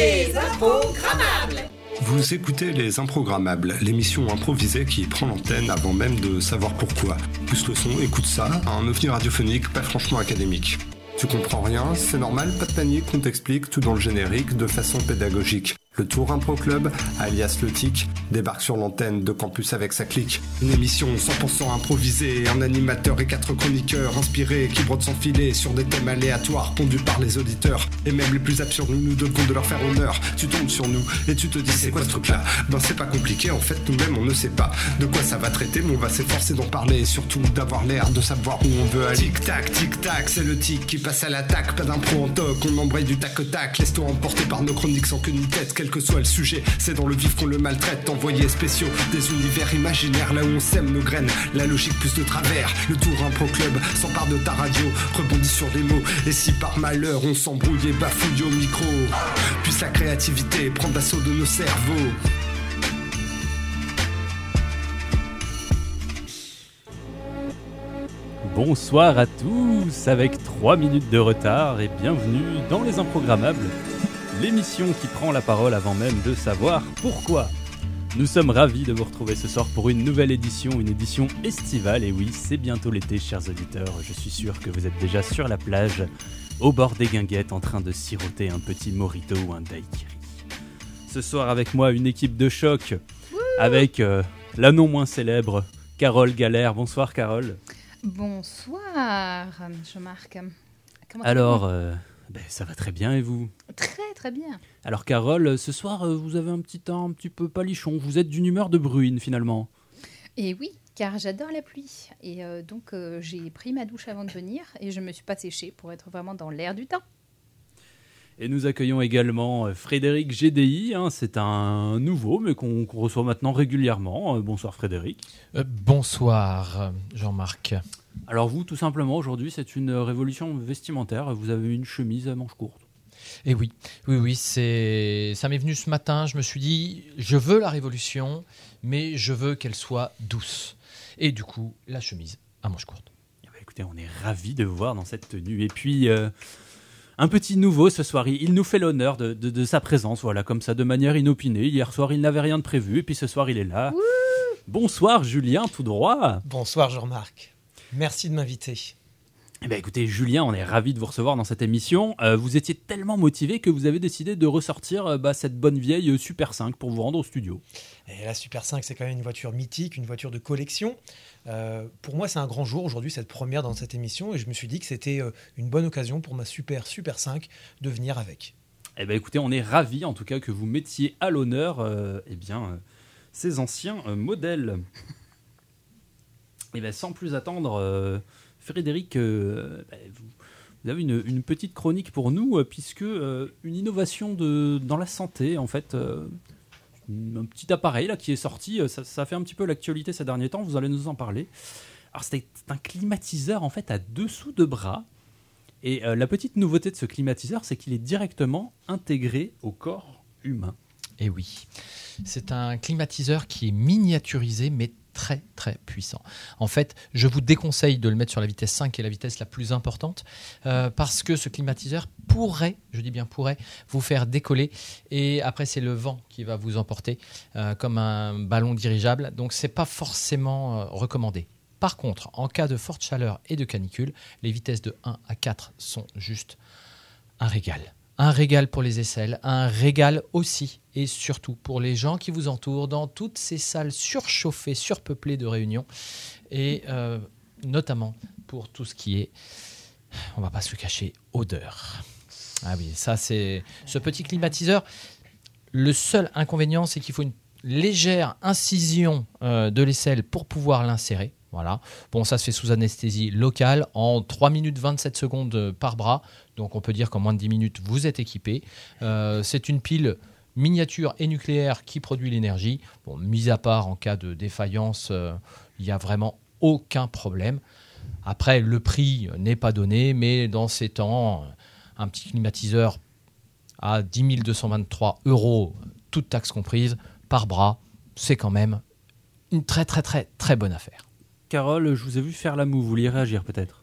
Les Improgrammables Vous écoutez Les Improgrammables, l'émission improvisée qui prend l'antenne avant même de savoir pourquoi. Plus le son, écoute ça, un ovni radiophonique pas franchement académique. Tu comprends rien, c'est normal, pas de panique, on t'explique tout dans le générique de façon pédagogique. Le Tour Impro Club, alias Le Tic, débarque sur l'antenne de campus avec sa clique. Une émission 100% improvisée, un animateur et quatre chroniqueurs inspirés qui brodent sans filet sur des thèmes aléatoires pondus par les auditeurs. Et même les plus absurdes, nous devons de leur faire honneur. Tu tombes sur nous et tu te dis c'est quoi ce truc-là? Ben c'est pas compliqué, en fait nous-mêmes on ne sait pas de quoi ça va traiter, mais on va s'efforcer d'en parler et surtout d'avoir l'air de savoir où on veut aller. Tic-tac, tic-tac, c'est le tic qui passe à l'attaque, pas d'impro en toc, on embraye du tac-tac, laisse-toi emporter par nos chroniques sans queue ni tête, que soit le sujet, c'est dans le vif qu'on le maltraite, envoyés spéciaux, des univers imaginaires là où on sème nos graines, la logique plus de travers, le tour impro club s'empare de ta radio, rebondit sur des mots, et si par malheur on s'embrouille et bafouille au micro, puisse la créativité prendre l'assaut de nos cerveaux. Bonsoir à tous, avec 3 minutes de retard et bienvenue dans Les Improgrammables, l'émission qui prend la parole avant même de savoir pourquoi. Nous sommes ravis de vous retrouver ce soir pour une nouvelle édition, une édition estivale, et oui, c'est bientôt l'été, chers auditeurs, je suis sûr que vous êtes déjà sur la plage, au bord des guinguettes, en train de siroter un petit morito ou un daiquiri. Ce soir avec moi, une équipe de choc, avec euh, la non moins célèbre Carole Galère. Bonsoir Carole. Bonsoir, Jean-Marc. Comment Alors, euh, ben, ça va très bien et vous? Très très bien. Alors Carole, ce soir euh, vous avez un petit temps un petit peu palichon, vous êtes d'une humeur de bruine finalement. Et oui, car j'adore la pluie. Et euh, donc euh, j'ai pris ma douche avant de venir et je me suis pas séchée pour être vraiment dans l'air du temps. Et nous accueillons également euh, Frédéric GDI, hein, c'est un nouveau mais qu'on reçoit maintenant régulièrement. Euh, bonsoir Frédéric. Euh, bonsoir Jean-Marc. Alors vous tout simplement aujourd'hui c'est une révolution vestimentaire, vous avez une chemise à manches courtes. Et oui, oui, oui, c'est ça m'est venu ce matin. Je me suis dit, je veux la révolution, mais je veux qu'elle soit douce. Et du coup, la chemise à manches courtes. Eh ben, écoutez, on est ravis de vous voir dans cette tenue. Et puis, euh, un petit nouveau ce soir. Il il nous fait l'honneur de, de- de sa présence, voilà, comme ça, de manière inopinée. Hier soir, il n'avait rien de prévu, et puis ce soir, il est là. Bonsoir, Julien, tout droit. Bonsoir Jean-Marc. Merci de m'inviter. Eh ben, écoutez, Julien, on est ravis de vous recevoir dans cette émission. Euh, vous étiez tellement motivé que vous avez décidé de ressortir euh, bah, cette bonne vieille euh, Super 5 pour vous rendre au studio. Et la Super 5, c'est quand même une voiture mythique, une voiture de collection. Euh, pour moi, c'est un grand jour aujourd'hui, cette première dans cette émission, et je me suis dit que c'était euh, une bonne occasion pour ma Super Super 5 de venir avec. Eh ben, écoutez, on est ravis en tout cas que vous mettiez à l'honneur euh, eh bien, ces anciens modèles. Et ben, sans plus attendre, Frédéric, ben, vous, avez une, petite chronique pour nous, puisque une innovation de, dans la santé, en fait, un petit appareil là, qui est sorti, euh, ça, fait un petit peu l'actualité ces derniers temps, vous allez nous en parler. Alors, c'est un climatiseur en fait à dessous de bras. Et euh, la petite nouveauté de ce climatiseur, c'est qu'il est directement intégré au corps humain. Et oui, c'est un climatiseur qui est miniaturisé, mais très très puissant. En fait, je vous déconseille de le mettre sur la vitesse 5, qui est la vitesse la plus importante, euh, parce que ce climatiseur pourrait, je dis bien pourrait, vous faire décoller. Et après, c'est le vent qui va vous emporter euh, comme un ballon dirigeable. Donc, c'est pas forcément euh, recommandé. Par contre, en cas de forte chaleur et de canicule, les vitesses de 1 à 4 sont juste un régal. Un régal pour les aisselles, un régal aussi et surtout pour les gens qui vous entourent dans toutes ces salles surchauffées, surpeuplées de réunions et euh, notamment pour tout ce qui est, on va pas se cacher, odeur. Ah oui, ça c'est ce petit climatiseur. Le seul inconvénient, c'est qu'il faut une légère incision euh, de l'aisselle pour pouvoir l'insérer. Voilà. Bon, ça se fait sous anesthésie locale en 3 minutes 27 secondes euh, par bras. Donc on peut dire qu'en moins de 10 minutes, vous êtes équipé. Euh, c'est une pile miniature et nucléaire qui produit l'énergie. Bon, mis à part en cas de défaillance, euh, il n'y a vraiment aucun problème. Après, le prix n'est pas donné, mais dans ces temps, un petit climatiseur à 10 223 euros, toutes taxes comprises, par bras, c'est quand même une très très très très bonne affaire. Carole, je vous ai vu faire la moue, vous vouliez réagir peut-être?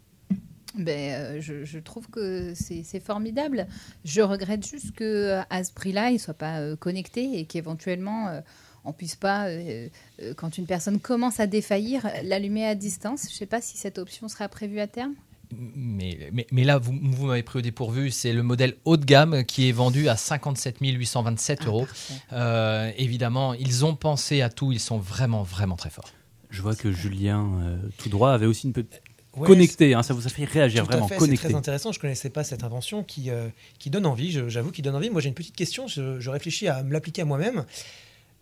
Ben, euh, je, je trouve que c'est formidable. Je regrette juste que à ce prix-là, il ne soit pas euh, connecté et qu'éventuellement, euh, on puisse pas, euh, euh, quand une personne commence à défaillir, l'allumer à distance. Je ne sais pas si cette option sera prévue à terme. Mais, mais, mais là, vous, vous m'avez pris au dépourvu. C'est le modèle haut de gamme qui est vendu à 57 827 Ah, euros. Euh, évidemment, ils ont pensé à tout. Ils sont vraiment, vraiment très forts. Je vois que Julien, euh, tout droit, avait aussi une petite Ouais, connecté. hein, ça vous a fait réagir Tout à vraiment c'est connecté. très intéressant. Je connaissais pas cette invention qui, euh, qui donne envie. J'avoue, qui donne envie. Moi, j'ai une petite question. Je, je réfléchis à me l'appliquer à moi-même.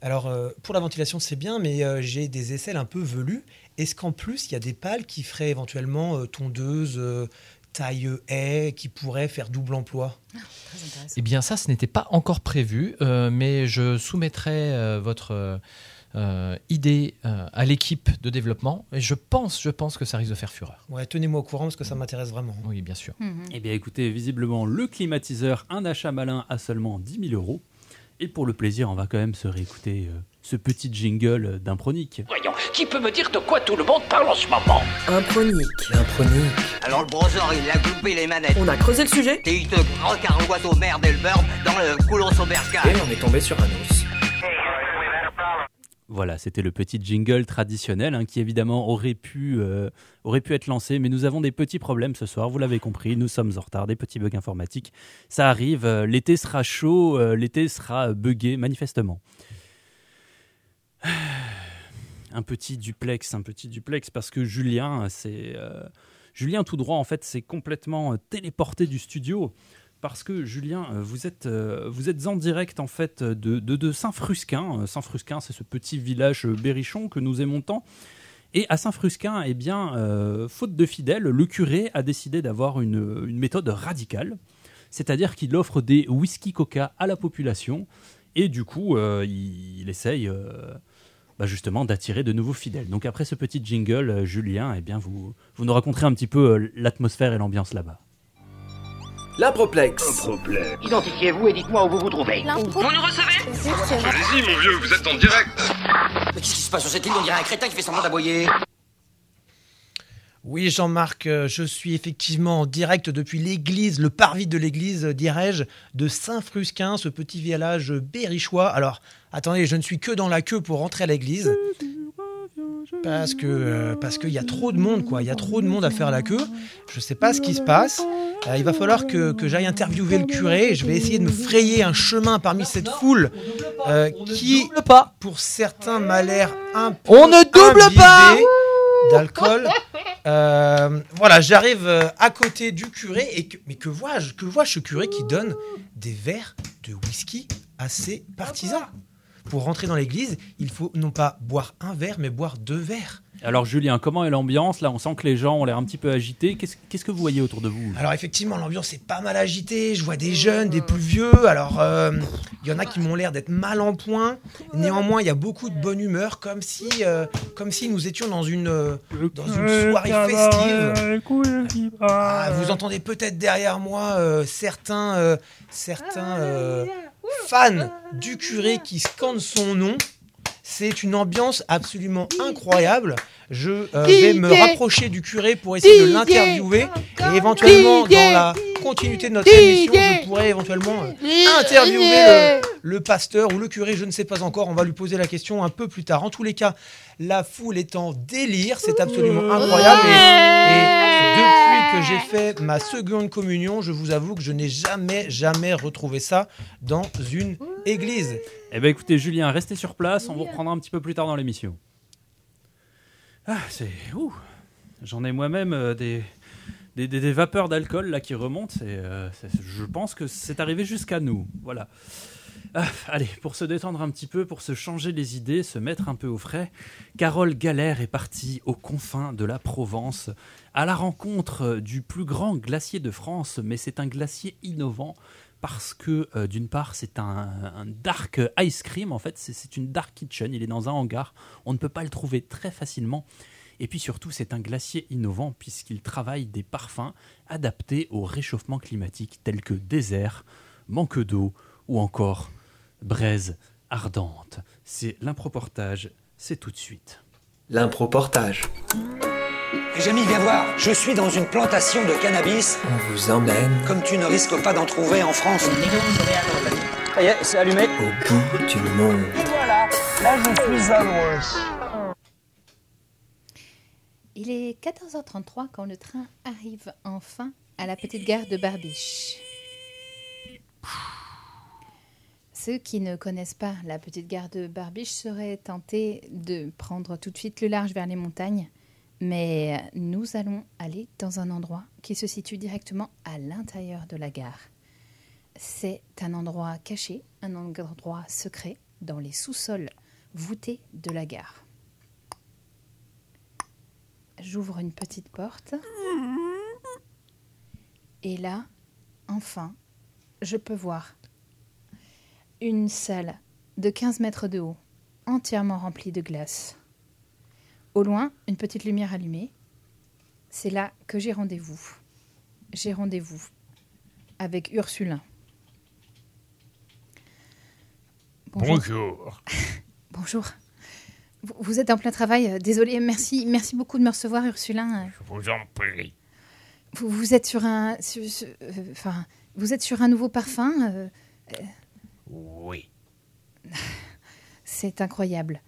Alors, euh, pour la ventilation, c'est bien, mais euh, j'ai des aisselles un peu velues. Est-ce qu'en plus, il y a des pales qui feraient éventuellement euh, tondeuse, euh, taille haie, qui pourraient faire double emploi? Très intéressant. Eh bien, ça, ce n'était pas encore prévu, euh, mais je soumettrai euh, votre euh, idée euh, à l'équipe de développement. Et je pense, je pense que ça risque de faire fureur. Ouais, tenez-moi au courant parce que ça m'intéresse vraiment. Oui, bien sûr. Mhm. Eh bien écoutez, visiblement, le climatiseur, un achat malin à seulement 10 000 euros. Et pour le plaisir, on va quand même se réécouter euh, ce petit jingle d'Impronique. Voyons, qui peut me dire de quoi tout le monde parle en ce moment? Impronique. Impronique. Alors le browser, il a coupé les manettes. On a creusé le sujet Et il te croque un aux merde et le beurre dans le couloir Soberca. et on est tombé sur un os. Voilà, c'était le petit jingle traditionnel hein, qui évidemment aurait pu, euh, aurait pu être lancé, mais nous avons des petits problèmes ce soir, vous l'avez compris, nous sommes en retard, des petits bugs informatiques. Ça arrive, euh, l'été sera chaud, euh, l'été sera buggé manifestement. Un petit duplex, un petit duplex, parce que Julien, c'est... Julien tout droit, en fait, c'est complètement téléporté du studio. Parce que Julien, euh, vous êtes, euh, vous êtes en direct en fait de, de, Saint-Frusquin. Euh, Saint-Frusquin, c'est ce petit village berrichon que nous aimons tant. Et à Saint-Frusquin, eh bien, faute de fidèles, le curé a décidé d'avoir une, méthode radicale. C'est-à-dire qu'il offre des whisky coca à la population. Et du coup, il, essaye bah, justement d'attirer de nouveaux fidèles. Donc après ce petit jingle, Julien, eh bien, vous, vous nous raconterez un petit peu l'atmosphère et l'ambiance là-bas. L'improplexe. Identifiez-vous et dites-moi où vous vous trouvez. Allez-y, mon vieux, vous êtes en direct. Mais qu'est-ce qui se passe sur cette île? On dirait un crétin qui fait semblant d'aboyer. Oui, Jean-Marc, euh, je suis effectivement en direct depuis l'église, le parvis de l'église, dirais-je, de Saint-Frusquin, ce petit village berrichois. Alors, attendez, je ne suis que dans la queue pour rentrer à l'église. Parce que euh, parce qu'il y a trop de monde, quoi. Il y a trop de monde à faire la queue. Je ne sais pas ce qui se passe. Euh, il va falloir que, que j'aille interviewer le curé. Je vais essayer de me frayer un chemin parmi cette foule euh, qui, pas. pour certains, m'a l'air un peu On ne double pas d'alcool. Euh, voilà, j'arrive à côté du curé et que, mais que vois-je Que vois-je ce curé qui donne des verres de whisky à ses partisans? Pour rentrer dans l'église, il faut non pas boire un verre, mais boire deux verres. Alors Julien, comment est l'ambiance Là, on sent que les gens ont l'air un petit peu agités. Qu'est-ce qu'est-ce que vous voyez autour de vous? Alors effectivement, l'ambiance est pas mal agitée. Je vois des jeunes, des plus vieux. Alors euh, il y en a qui m'ont l'air d'être mal en point. Néanmoins, il y a beaucoup de bonne humeur, comme si, euh, comme si nous étions dans une, euh, dans une soirée festive. Ah, vous entendez peut-être derrière moi euh, certains, euh, certains euh, fans du curé qui scandent son nom. C'est une ambiance absolument incroyable. Je euh, vais me rapprocher du curé pour essayer de l'interviewer. Et éventuellement dans la continuité de notre émission, je pourrais éventuellement euh, interviewer le, le pasteur ou le curé, je ne sais pas encore. On va lui poser la question un peu plus tard. En tous les cas, la foule est en délire, c'est absolument incroyable. Et, et depuis que j'ai fait ma seconde communion, je vous avoue que je n'ai jamais, jamais retrouvé ça dans une église. Eh bien écoutez Julien, restez sur place, on vous reprendra un petit peu plus tard dans l'émission. Ah, c'est... ouh, J'en ai moi-même euh, des, des, des- des vapeurs d'alcool là qui remontent. Et, euh, je pense que c'est arrivé jusqu'à nous. Voilà. Ah, allez, pour se détendre un petit peu, pour se changer les idées, se mettre un peu au frais, Carole Galère est partie aux confins de la Provence, à la rencontre du plus grand glacier de France, mais c'est un glacier innovant parce que euh, d'une part c'est un, dark ice cream, en fait c'est une dark kitchen, il est dans un hangar, on ne peut pas le trouver très facilement. Et puis surtout, c'est un glacier innovant puisqu'il travaille des parfums adaptés au réchauffement climatique tels que désert, manque d'eau ou encore braise ardente. C'est l'improportage, c'est tout de suite. L'improportage. Jamie, viens voir. Je suis dans une plantation de cannabis. On vous emmène Comme tu ne risques pas d'en trouver en France. Ça y est, c'est allumé. au bout du monde. Voilà, là je suis à loin. Il est 14h33 quand le train arrive enfin à la petite gare de Barbiche. Ceux qui ne connaissent pas la petite gare de Barbiche seraient tentés de prendre tout de suite le large vers les montagnes, mais nous allons aller dans un endroit qui se situe directement à l'intérieur de la gare. C'est un endroit caché, un endroit secret dans les sous-sols voûtés de la gare. J'ouvre une petite porte. Et là, enfin, je peux voir une salle de 15 mètres de haut, entièrement remplie de glace. Au loin, une petite lumière allumée. C'est là que j'ai rendez-vous. J'ai rendez-vous avec Ursulin. Bonjour. Bonjour. Vous, vous êtes en plein travail. euh, Désolé, merci, merci beaucoup de me recevoir, Ursulin. Euh, Je vous en prie. Vous, vous êtes sur un, sur- sur- euh, enfin, vous êtes sur un nouveau parfum. euh, Oui. c'est incroyable.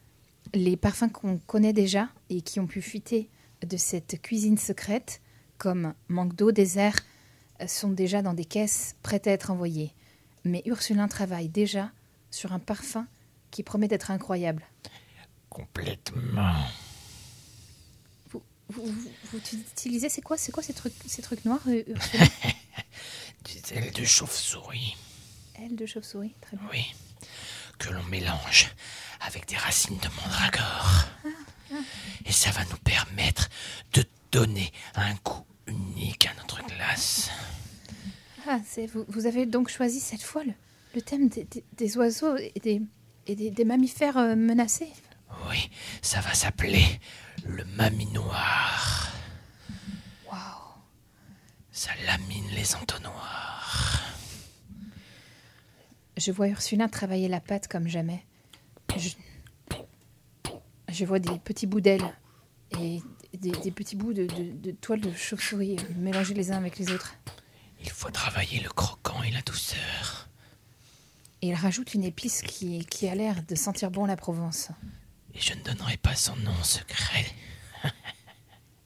Les parfums qu'on connaît déjà et qui ont pu fuiter de cette cuisine secrète, comme manque d'eau, désert, sont déjà dans des caisses prêtes à être envoyées. Mais Ursulin travaille déjà sur un parfum qui promet d'être incroyable. Complètement. Vous, vous, vous- vous utilisez, c'est quoi, c'est quoi ces trucs, ces trucs noirs, euh, Ursulin? Des ailes de chauve-souris. De chauve-souris, très bien. Oui. Que l'on mélange avec des racines de mandragore. Et ça va nous permettre de donner un goût unique à notre glace. Ah, c'est vous, vous avez donc choisi cette fois le, le thème des, des- des oiseaux et des, et des, des mammifères euh, menacés. Oui, ça va s'appeler le maminoir. Waouh Ça lamine les entonnoirs. Je vois Ursulin travailler la pâte comme jamais. Je, je vois des petits bouts d'ailes et des, des petits bouts de, de- de toile de chauve-souris mélangés les uns avec les autres. Il faut travailler le croquant et la douceur. Et il rajoute une épice qui, qui a l'air de sentir bon la Provence. Et je ne donnerai pas son nom secret.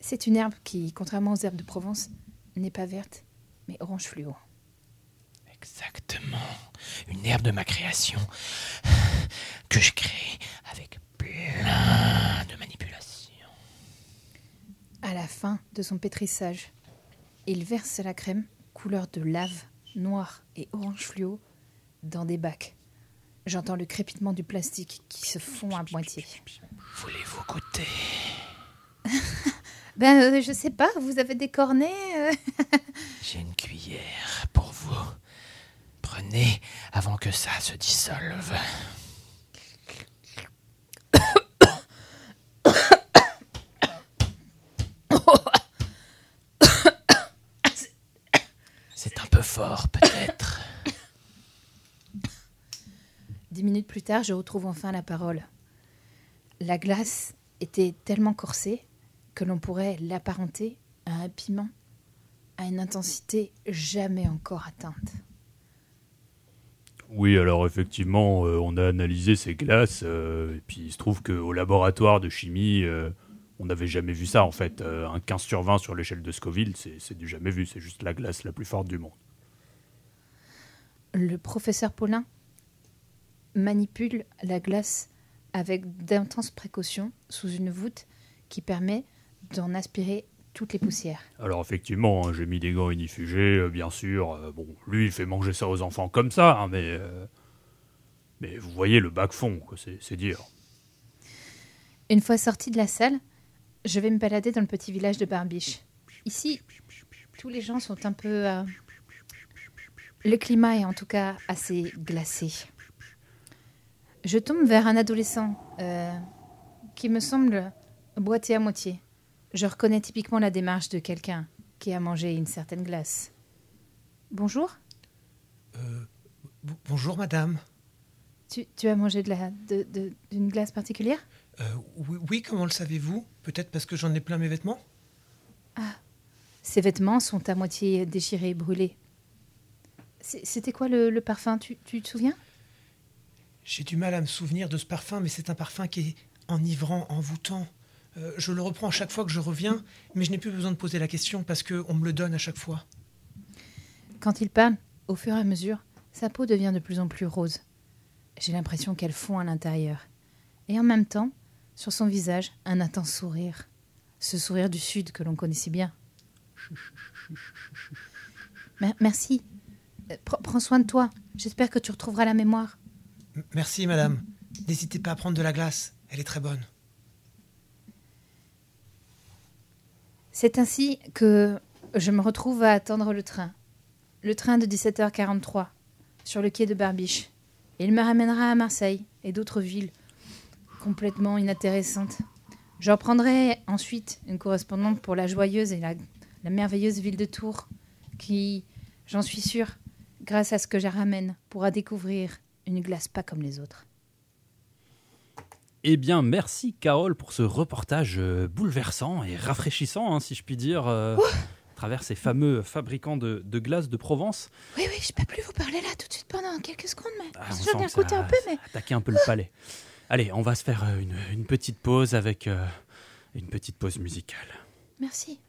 C'est une herbe qui, contrairement aux herbes de Provence, n'est pas verte, mais orange fluo. Exactement. Une herbe de ma création que je crée avec plein de manipulations. À la fin de son pétrissage, il verse la crème couleur de lave, noire et orange fluo, dans des bacs. J'entends le crépitement du plastique qui se fond à moitié. Voulez-vous goûter? Ben, euh, je sais pas, vous avez des cornets euh? J'ai une cuillère pour vous. Prenez avant que ça se dissolve. C'est un peu fort, peut-être. Dix minutes plus tard, je retrouve enfin la parole. La glace était tellement corsée que l'on pourrait l'apparenter à un piment à une intensité jamais encore atteinte. Oui, alors effectivement, euh, on a analysé ces glaces, euh, et puis il se trouve qu'au laboratoire de chimie, euh, on n'avait jamais vu ça en fait. Un 15 sur 20 sur l'échelle de Scoville, c'est c'est du jamais vu, c'est juste la glace la plus forte du monde. Le professeur Paulin manipule la glace avec d'intenses précautions sous une voûte qui permet d'en aspirer toutes les poussières. Alors effectivement, hein, j'ai mis des gants inifugés, euh, bien sûr. euh, bon, lui, il fait manger ça aux enfants comme ça, hein, mais... euh, mais vous voyez le bac fond, quoi, c'est c'est dire. Une fois sorti de la salle, je vais me balader dans le petit village de Barbiche. Ici, tous les gens sont un peu... euh, Le climat est en tout cas assez glacé. Je tombe vers un adolescent euh, qui me semble boiter à moitié. Je reconnais typiquement la démarche de quelqu'un qui a mangé une certaine glace. Bonjour, Bo- Bonjour madame. tu, tu as mangé de la, de- de- d'une glace particulière? Euh, oui, oui, comment le savez-vous? Peut-être parce que j'en ai plein mes vêtements? Ses vêtements sont à moitié déchirés et brûlés. C'était quoi le, le parfum? Tu, tu te souviens? J'ai du mal à me souvenir de ce parfum, mais c'est un parfum qui est enivrant, envoûtant. Euh, je le reprends à chaque fois que je reviens, mais je n'ai plus besoin de poser la question parce qu'on me le donne à chaque fois. Quand il parle, au fur et à mesure, sa peau devient de plus en plus rose. J'ai l'impression qu'elle fond à l'intérieur. Et en même temps, sur son visage, un intense sourire. Ce sourire du Sud que l'on connaît si bien. Mer- merci. Euh, pr- prends soin de toi. J'espère que tu retrouveras la mémoire. Merci, madame. N'hésitez pas à prendre de la glace, elle est très bonne. C'est ainsi que je me retrouve à attendre le train. Le train de 17h43 sur le quai de Barbiche. Il me ramènera à Marseille et d'autres villes complètement inintéressantes. Je reprendrai ensuite une correspondante pour la joyeuse et la, merveilleuse ville de Tours qui, j'en suis sûre, grâce à ce que je ramène, pourra découvrir une glace pas comme les autres. Eh bien, merci Carole pour ce reportage euh, bouleversant et rafraîchissant, hein, si je puis dire, euh, à travers ces fameux fabricants de, de, glace de Provence. Oui, oui, je ne peux plus vous parler là tout de suite pendant quelques secondes, mais ah, je viens d'écouter un peu, mais... Attaquer un peu le palais. Allez, on va se faire euh, une, petite pause avec une petite pause musicale. Merci.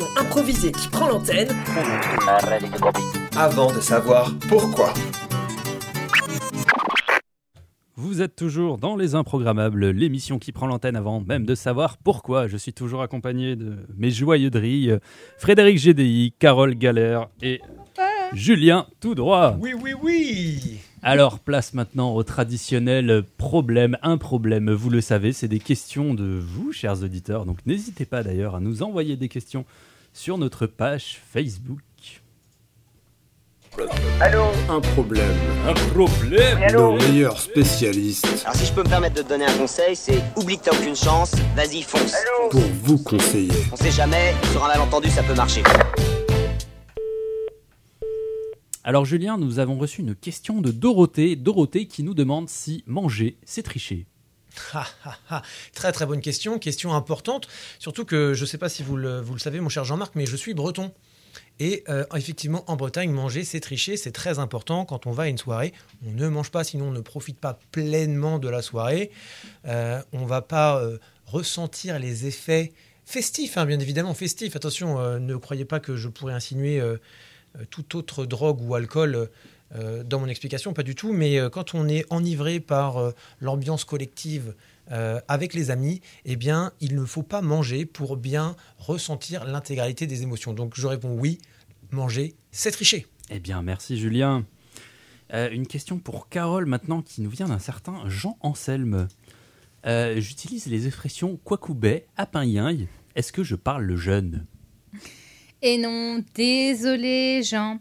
L'émission improvisée qui prend l'antenne avant de savoir pourquoi. Vous êtes toujours dans Les Improgrammables, l'émission qui prend l'antenne avant même de savoir pourquoi. Je suis toujours accompagné de mes joyeux drilles, Frédéric GDI, Carole Galère et Julien Tout Droit. Oui, oui, oui Alors, place maintenant au traditionnel problème, un problème. Vous le savez, c'est des questions de vous, chers auditeurs. Donc, n'hésitez pas d'ailleurs à nous envoyer des questions sur notre page Facebook. Allô Un problème. Un problème Nos meilleurs spécialistes Alors si je peux me permettre de te donner un conseil, c'est oublie que t'as aucune chance, vas-y fonce. pour vous conseiller. On sait jamais, sur un malentendu ça peut marcher. Alors, Julien, nous avons reçu une question de Dorothée. Dorothée qui nous demande si manger, c'est tricher. Ah, ah, ah. Très très bonne question, question importante. Surtout que je ne sais pas si vous le, savez, mon cher Jean-Marc, mais je suis breton. Et euh, effectivement, en Bretagne, manger, c'est tricher, c'est très important. Quand on va à une soirée, on ne mange pas, sinon on ne profite pas pleinement de la soirée. Euh, on ne va pas euh, ressentir les effets festifs, hein, bien évidemment, festifs. Attention, ne croyez pas que je pourrais insinuer toute autre drogue ou alcool dans mon explication, pas du tout. Mais euh, quand on est enivré par euh, l'ambiance collective, euh, avec les amis, eh bien, il ne faut pas manger pour bien ressentir l'intégralité des émotions. Donc, je réponds oui, manger, c'est tricher. Eh bien, merci Julien. Euh, une question pour Carole maintenant qui nous vient d'un certain Jean Anselme. Euh, J'utilise les expressions quacoubet, apin Est-ce que je parle le jeune? Et non, désolé, Jean.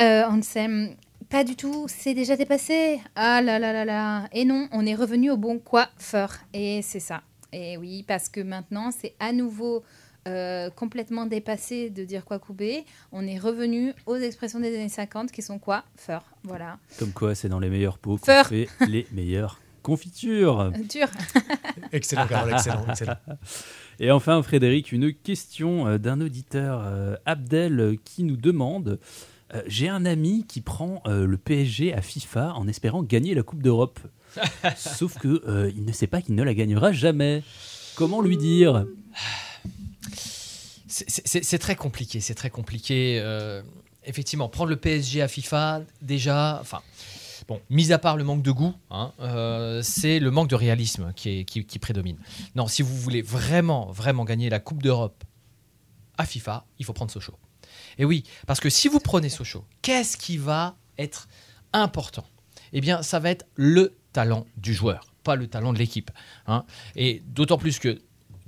Euh, Ansem, pas du tout, c'est déjà dépassé. Ah là là là là. Et non, on est revenu au bon coiffeur. Et c'est ça. Et oui, parce que maintenant, c'est à nouveau euh, complètement dépassé de dire quoi couper. On est revenu aux expressions des années 50 qui sont quoi Feur. Voilà. Comme quoi, c'est dans les meilleurs pots qu'on Feur. fait les meilleures confitures. Dur. Excellent, Carole, excellent, excellent. Et enfin, Frédéric, une question euh, d'un auditeur, euh, Abdel, qui nous demande euh, J'ai un ami qui prend euh, le PSG à FIFA en espérant gagner la Coupe d'Europe. Sauf que euh, il ne sait pas qu'il ne la gagnera jamais. Comment lui dire? C'est- très compliqué, c'est très compliqué. effectivement, prendre le PSG à FIFA, déjà, enfin, bon, mis à part le manque de goût, hein, euh, c'est le manque de réalisme qui, est- qui- qui prédomine. Non, si vous voulez vraiment, vraiment gagner la Coupe d'Europe à FIFA, il faut prendre Sochaux. Et oui, parce que si vous prenez Sochaux, qu'est-ce qui va être important? Eh bien, ça va être le talent du joueur, pas le talent de l'équipe. hein. Et d'autant plus que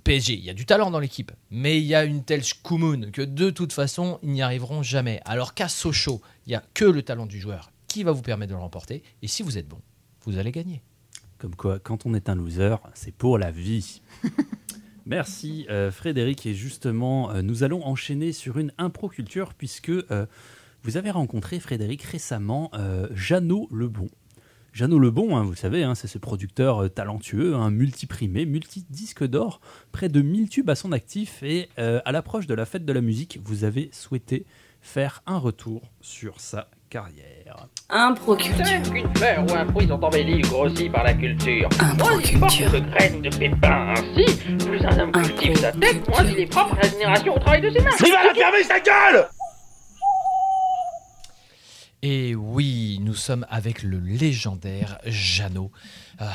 PSG, il y a du talent dans l'équipe, mais il y a une telle schkoumoun que de toute façon, ils n'y arriveront jamais. Alors qu'à Sochaux, il n'y a que le talent du joueur qui va vous permettre de le remporter. Et si vous êtes bon, vous allez gagner. Comme quoi, quand on est un loser, c'est pour la vie. Merci euh, Frédéric. Et justement, euh, nous allons enchaîner sur une impro culture puisque euh, vous avez rencontré Frédéric récemment Jeannot Lebon. Jeannot Lebon, hein, vous le savez, hein, c'est ce producteur talentueux, un multiprimé, multi-disque d'or, près de 1000 tubes à son actif. Et à l'approche de la fête de la musique, vous avez souhaité faire un retour sur sa carrière. Improculture. Qu'une fleur ou un fruit sont embellis ou grossis par la culture. Improculture. Moins il porte de graines ou de pépins ainsi, plus un homme cultive sa tête, moins il est propre à la génération au travail de ses mains. Il va la fermer sa gueule Et oui, nous sommes avec le légendaire Jeannot. Ah,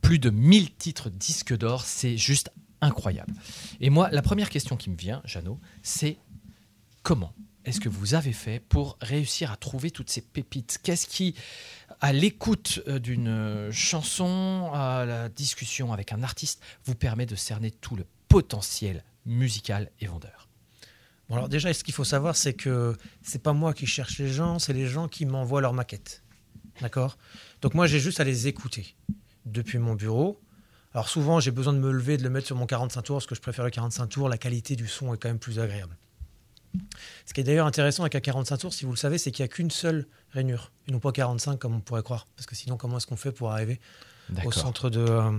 plus de 1000 titres disques d'or, c'est juste incroyable. Et moi, la première question qui me vient, Jeannot, c'est comment est-ce que vous avez fait pour réussir à trouver toutes ces pépites? Qu'est-ce qui, à l'écoute euh, d'une euh, chanson, à la discussion avec un artiste, vous permet de cerner tout le potentiel musical et vendeur? Bon, alors déjà, ce qu'il faut savoir, c'est que c'est pas moi qui cherche les gens, c'est les gens qui m'envoient leurs maquettes. D'accord? Donc moi, j'ai juste à les écouter depuis mon bureau. Alors souvent, j'ai besoin de me lever, de le mettre sur mon 45 tours, parce que je préfère le 45 tours, la qualité du son est quand même plus agréable. Ce qui est d'ailleurs intéressant avec un 45 tours, si vous le savez, c'est qu'il n'y a qu'une seule rainure, et non pas 45 comme on pourrait croire. Parce que sinon, comment est-ce qu'on fait pour arriver au centre de... euh,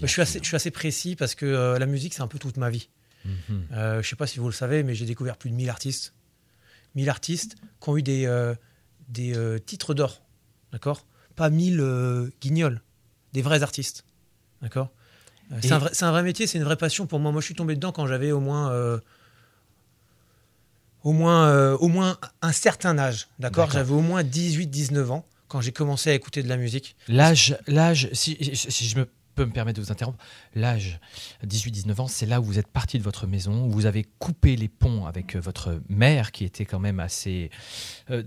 je, suis assez, je suis assez précis parce que euh, la musique, c'est un peu toute ma vie. Mhm. Euh, je ne sais pas si vous le savez, mais j'ai découvert plus de 1000 artistes. 1000 artistes qui ont eu des, des titres d'or. D'accord? Pas 1000 euh, guignols. Des vrais artistes. D'accord? C'est un, vrai- c'est un vrai métier, c'est une vraie passion pour moi. Moi, je suis tombé dedans quand j'avais au moins au moins, euh, au moins un certain âge, d'accord. J'avais au moins 18-19 ans quand j'ai commencé à écouter de la musique. L'âge, l'âge, si, si je me peux me permettre de vous interrompre, l'âge 18-19 ans, c'est là où vous êtes parti de votre maison, où vous avez coupé les ponts avec euh, votre mère qui était quand même assez euh,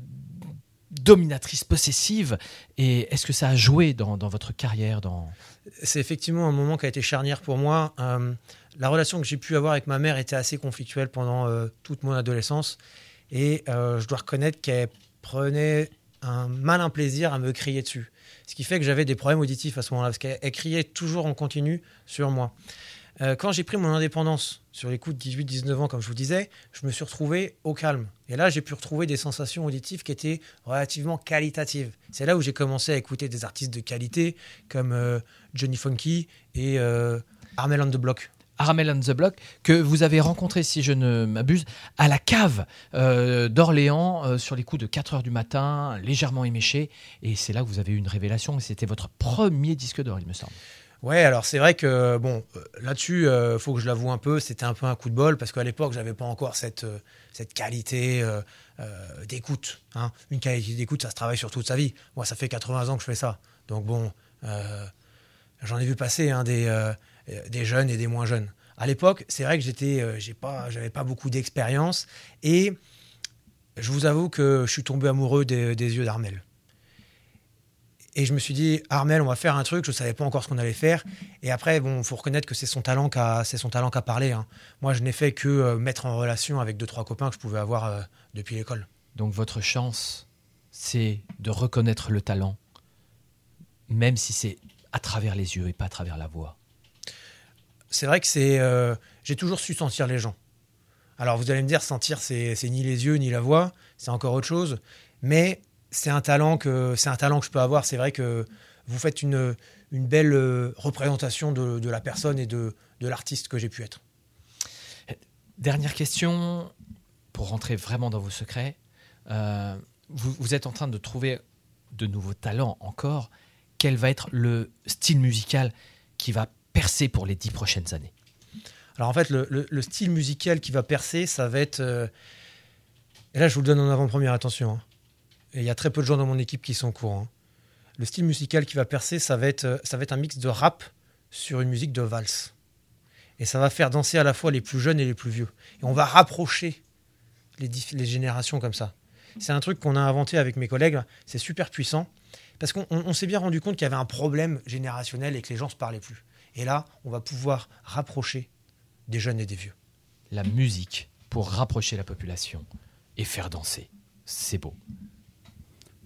dominatrice, possessive. Et est-ce que ça a joué dans, dans votre carrière dans... C'est effectivement un moment qui a été charnière pour moi. Euh, la relation que j'ai pu avoir avec ma mère était assez conflictuelle pendant euh, toute mon adolescence. Et euh, je dois reconnaître qu'elle prenait un malin plaisir à me crier dessus. Ce qui fait que j'avais des problèmes auditifs à ce moment-là, parce qu'elle elle criait toujours en continu sur moi. Euh, quand j'ai pris mon indépendance sur les coups de 18-19 ans, comme je vous disais, je me suis retrouvé au calme. Et là, j'ai pu retrouver des sensations auditives qui étaient relativement qualitatives. C'est là où j'ai commencé à écouter des artistes de qualité comme Johnny Funky et Armel the Block. Aramel on the Block, que vous avez rencontré, si je ne m'abuse, à la cave euh, d'Orléans euh, sur les coups de 4 heures du matin, légèrement éméché. Et c'est là que vous avez eu une révélation. C'était votre premier disque d'or, il me semble. Ouais, alors c'est vrai que bon, euh, là-dessus, il faut que je l'avoue un peu, c'était un peu un coup de bol parce qu'à l'époque, j'avais pas encore cette, euh, cette qualité euh, euh, d'écoute. hein. Une qualité d'écoute, ça se travaille sur toute sa vie. Moi, ça fait 80 ans que je fais ça. Donc bon, euh, j'en ai vu passer hein, des, euh, des jeunes et des moins jeunes. À l'époque, c'est vrai que j'étais, euh, j'ai pas, j'avais pas beaucoup d'expérience et je vous avoue que je suis tombé amoureux des, yeux d'Armel. Et je me suis dit, Armel, on va faire un truc. Je ne savais pas encore ce qu'on allait faire. Et après, bon, faut reconnaître que c'est son talent qu'a, c'est son talent qu'a parlé. hein. Moi, je n'ai fait que euh, mettre en relation avec deux trois copains que je pouvais avoir euh, depuis l'école. Donc votre chance, c'est de reconnaître le talent, même si c'est à travers les yeux et pas à travers la voix. C'est vrai que c'est, euh, j'ai toujours su sentir les gens. Alors vous allez me dire, sentir, c'est, ni les yeux ni la voix, c'est encore autre chose. Mais c'est un talent que, c'est un talent que je peux avoir. C'est vrai que vous faites une, une belle euh, représentation de, de la personne et de, de l'artiste que j'ai pu être. Dernière question, pour rentrer vraiment dans vos secrets. Euh, vous, vous êtes en train de trouver de nouveaux talents encore. Quel va être le style musical qui va percer pour les dix prochaines années Alors en fait, le, le- le style musical qui va percer, ça va être. euh, Et là, je vous le donne en avant-première, attention. hein. Et il y a très peu de gens dans mon équipe qui sont au courant. hein. Le style musical qui va percer, ça va, être, euh, ça va être un mix de rap sur une musique de valse. Et ça va faire danser à la fois les plus jeunes et les plus vieux. Et on va rapprocher les, les générations comme ça. C'est un truc qu'on a inventé avec mes collègues. C'est super puissant. Parce qu'on on- on s'est bien rendu compte qu'il y avait un problème générationnel et que les gens se parlaient plus. Et là, on va pouvoir rapprocher des jeunes et des vieux. La musique pour rapprocher la population et faire danser. C'est beau.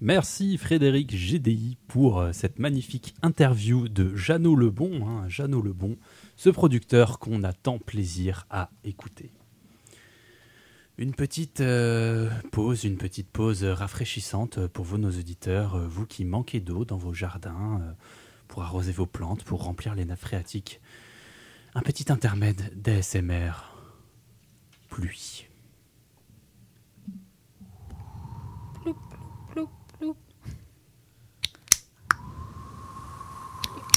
Merci Frédéric GDI pour euh, cette magnifique interview de Jeannot Lebon, hein, Jeannot Lebon, ce producteur qu'on a tant plaisir à écouter. Une petite euh, pause, une petite pause rafraîchissante pour vous, nos auditeurs, euh, vous qui manquez d'eau dans vos jardins, euh, pour arroser vos plantes, pour remplir les nappes phréatiques. Un petit intermède d'ASMR. Pluie.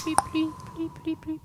Pluie, pluie, pluie.